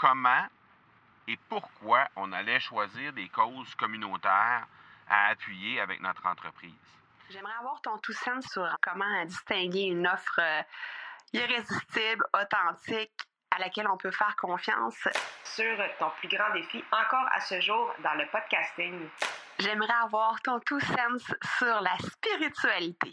comment et pourquoi on allait choisir des causes communautaires à appuyer avec notre entreprise. J'aimerais avoir ton tout sens sur comment distinguer une offre euh, irrésistible, authentique, à laquelle on peut faire confiance. Sur ton plus grand défi encore à ce jour dans le podcasting. J'aimerais avoir ton tout sens sur la spiritualité.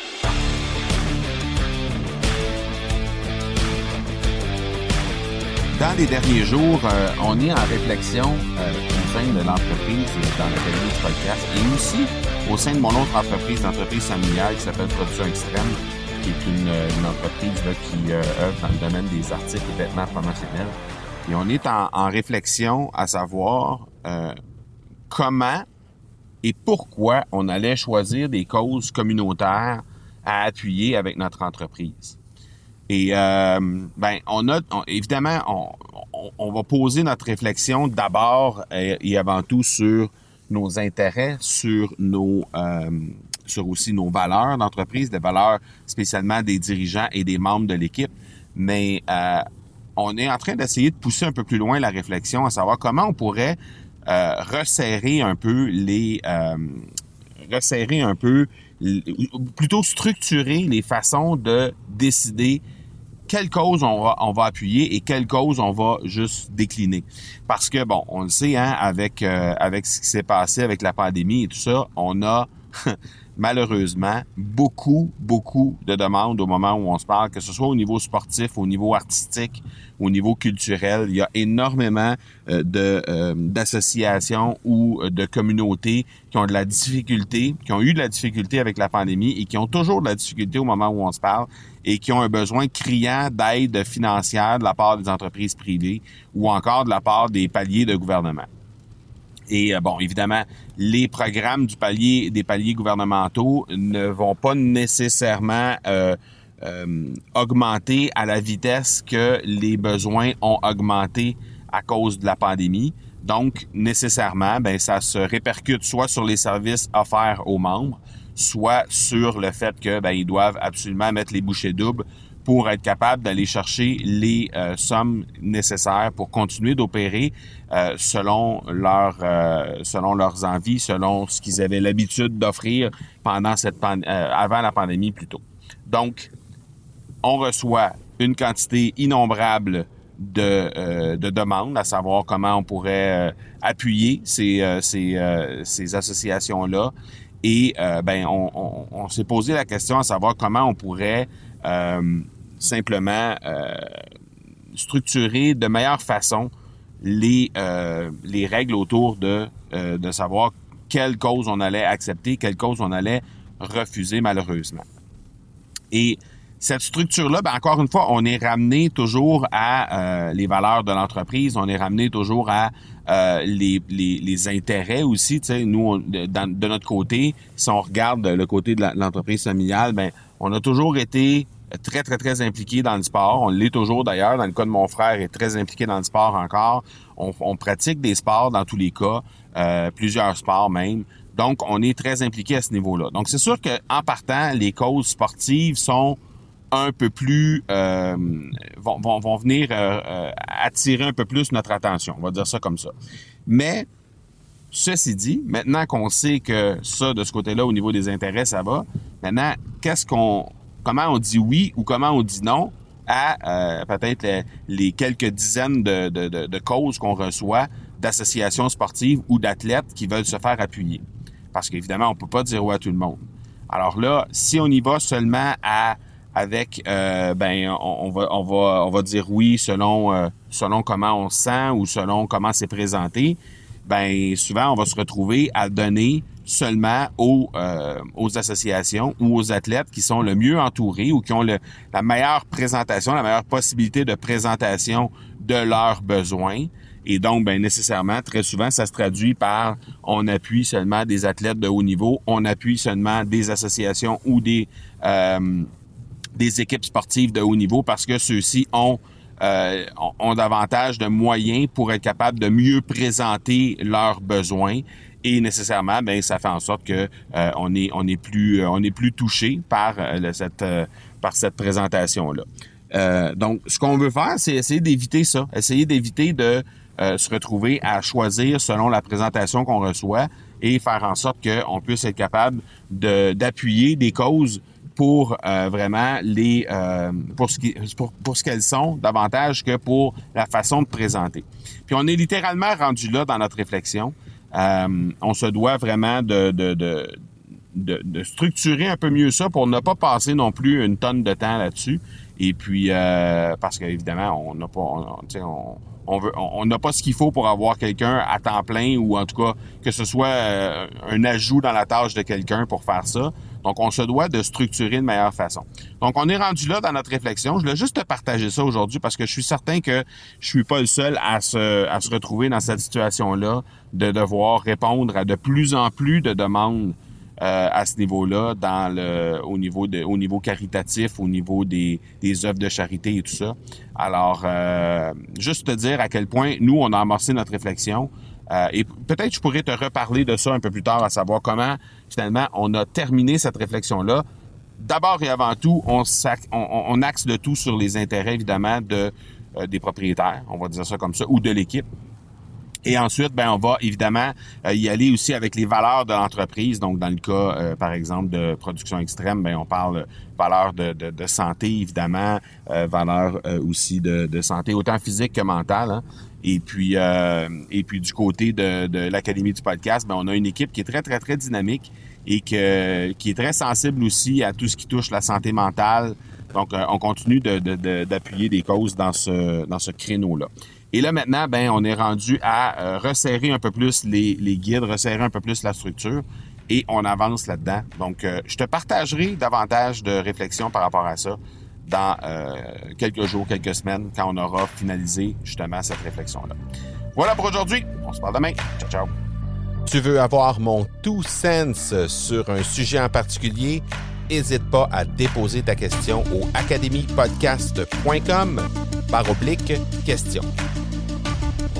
Dans les derniers jours, euh, on est en réflexion euh, au sein de l'entreprise, dans l'académie du podcast, et aussi au sein de mon autre entreprise, l'entreprise familiale qui s'appelle Production Extrême, qui est une, une entreprise là, qui euh, œuvre dans le domaine des articles et vêtements promotionnels. Et on est en, en réflexion à savoir euh, comment et pourquoi on allait choisir des causes communautaires à appuyer avec notre entreprise. Et euh, ben, on a évidemment, on, on- va poser notre réflexion d'abord et, et avant tout sur nos intérêts, sur nos euh, sur aussi nos valeurs d'entreprise, des valeurs spécialement des dirigeants et des membres de l'équipe. Mais euh, on est en train d'essayer de pousser un peu plus loin la réflexion, à savoir comment on pourrait euh, resserrer un peu les euh, resserrer un peu, plutôt structurer les façons de décider quelle cause on va, appuyer et quelle cause on va juste décliner. Parce que, bon, on le sait, hein, avec, euh, avec ce qui s'est passé avec la pandémie et tout ça, on a malheureusement beaucoup, beaucoup de demandes au moment où on se parle, que ce soit au niveau sportif, au niveau artistique, au niveau culturel. Il y a énormément euh, euh, d'associations ou euh, de communautés qui ont de la difficulté, qui ont eu de la difficulté avec la pandémie et qui ont toujours de la difficulté au moment où on se parle et qui ont un besoin criant d'aide financière de la part des entreprises privées ou encore de la part des paliers de gouvernement. Et euh, bon, évidemment, les programmes des paliers gouvernementaux ne vont pas nécessairement euh, euh, augmenter à la vitesse que les besoins ont augmenté à cause de la pandémie. Donc, nécessairement, ben, ça se répercute soit sur les services offerts aux membres, soit sur le fait que ben, doivent absolument mettre les bouchées doubles pour être capable d'aller chercher les euh, sommes nécessaires pour continuer d'opérer euh, selon leur euh, selon leurs envies, selon ce qu'ils avaient l'habitude d'offrir pendant cette euh, avant la pandémie plutôt. Donc, on reçoit une quantité innombrable de, euh, de demandes, à savoir comment on pourrait euh, appuyer ces, ces, ces associations-là. Et ben, on, on- on s'est posé la question à savoir comment on pourrait euh, simplement euh, structurer de meilleure façon les, euh, les règles autour de, euh, de savoir quelle cause on allait accepter, quelle cause on allait refuser malheureusement. Et cette structure-là, ben encore une fois, on est ramené toujours à les valeurs de l'entreprise, on est ramené toujours à les, les, intérêts aussi. Nous, on- de, notre côté, si on regarde le côté de l'entreprise familiale, ben on a toujours été très, très, très impliqué dans le sport. On l'est toujours d'ailleurs. Dans le cas de mon frère, il est très impliqué dans le sport encore. On, pratique des sports dans tous les cas, euh, plusieurs sports même. Donc, on est très impliqué à ce niveau-là. Donc, c'est sûr qu'en partant, les causes sportives sont un peu plus euh, vont, venir euh, attirer un peu plus notre attention. On va dire ça comme ça. Mais ceci dit, maintenant qu'on sait que ça, de ce côté-là, au niveau des intérêts, ça va, maintenant, qu'est-ce qu'on comment on dit oui ou comment on dit non à euh, peut-être les, quelques dizaines de, de, de, causes qu'on reçoit d'associations sportives ou d'athlètes qui veulent se faire appuyer. Parce qu'évidemment, on peut pas dire oui à tout le monde. Alors là, si on y va seulement à avec euh, ben on, on va on va on va dire oui selon euh, selon comment on se sent ou selon comment c'est présenté ben souvent on va se retrouver à donner seulement aux euh, aux associations ou aux athlètes qui sont le mieux entourés ou qui ont la meilleure présentation la meilleure possibilité de présentation de leurs besoins. Et donc, ben, nécessairement, très souvent, ça se traduit par on appuie seulement des athlètes de haut niveau, on appuie seulement des associations ou des, euh, des équipes sportives de haut niveau parce que ceux-ci ont, euh, ont davantage de moyens pour être capables de mieux présenter leurs besoins et nécessairement ben ça fait en sorte que euh, on est on est plus on est plus touché par cette par cette présentation là. donc ce qu'on veut faire c'est essayer d'éviter ça, essayer d'éviter de euh, se retrouver à choisir selon la présentation qu'on reçoit et faire en sorte qu'on puisse être capable d'appuyer des causes pour euh, vraiment les euh, pour ce qui, pour, pour ce qu'elles sont davantage que pour la façon de présenter. Puis on est littéralement rendu là dans notre réflexion. On se doit vraiment de, de, de, de, structurer un peu mieux ça pour ne pas passer non plus une tonne de temps là-dessus. Et puis parce qu'évidemment, on n'a pas on, on veut, on n'a pas ce qu'il faut pour avoir quelqu'un à temps plein ou en tout cas que ce soit euh, un ajout dans la tâche de quelqu'un pour faire ça. Donc, on se doit de structurer de meilleure façon. Donc, on est rendu là dans notre réflexion. Je voulais juste te partager ça aujourd'hui parce que je suis certain que je suis pas le seul à se, à se retrouver dans cette situation-là de devoir répondre à de plus en plus de demandes euh, à ce niveau-là, au niveau de, au niveau caritatif, au niveau des, des œuvres de charité et tout ça. Alors, euh, juste te dire à quel point nous on a amorcé notre réflexion. Euh, et peut-être je pourrais te reparler de ça un peu plus tard, à savoir comment finalement on a terminé cette réflexion-là. D'abord et avant tout, on, axe le tout sur les intérêts évidemment de des propriétaires, on va dire ça comme ça, ou de l'équipe. Et ensuite, ben, on va évidemment euh, y aller aussi avec les valeurs de l'entreprise. Donc, dans le cas, euh, par exemple, de production extrême, ben, on parle valeurs de, de, de santé, évidemment, euh, valeurs aussi de, de, santé, autant physique que mentale. Hein. Et puis, et puis du côté de, l'Académie du podcast, ben, on a une équipe qui est très, très, très dynamique et que, qui est très sensible aussi à tout ce qui touche la santé mentale. Donc, on continue d'appuyer des causes dans ce, dans ce créneau-là. Et là, maintenant, ben, on est rendu à euh, resserrer un peu plus les, guides, resserrer un peu plus la structure et on avance là-dedans. Donc, euh, je te partagerai davantage de réflexions par rapport à ça dans euh, quelques jours, quelques semaines, quand on aura finalisé justement cette réflexion-là. Voilà pour aujourd'hui. On se parle demain. Ciao, ciao. Tu veux avoir mon tout sens sur un sujet en particulier? N'hésite pas à déposer ta question au academypodcast.com par oblique question.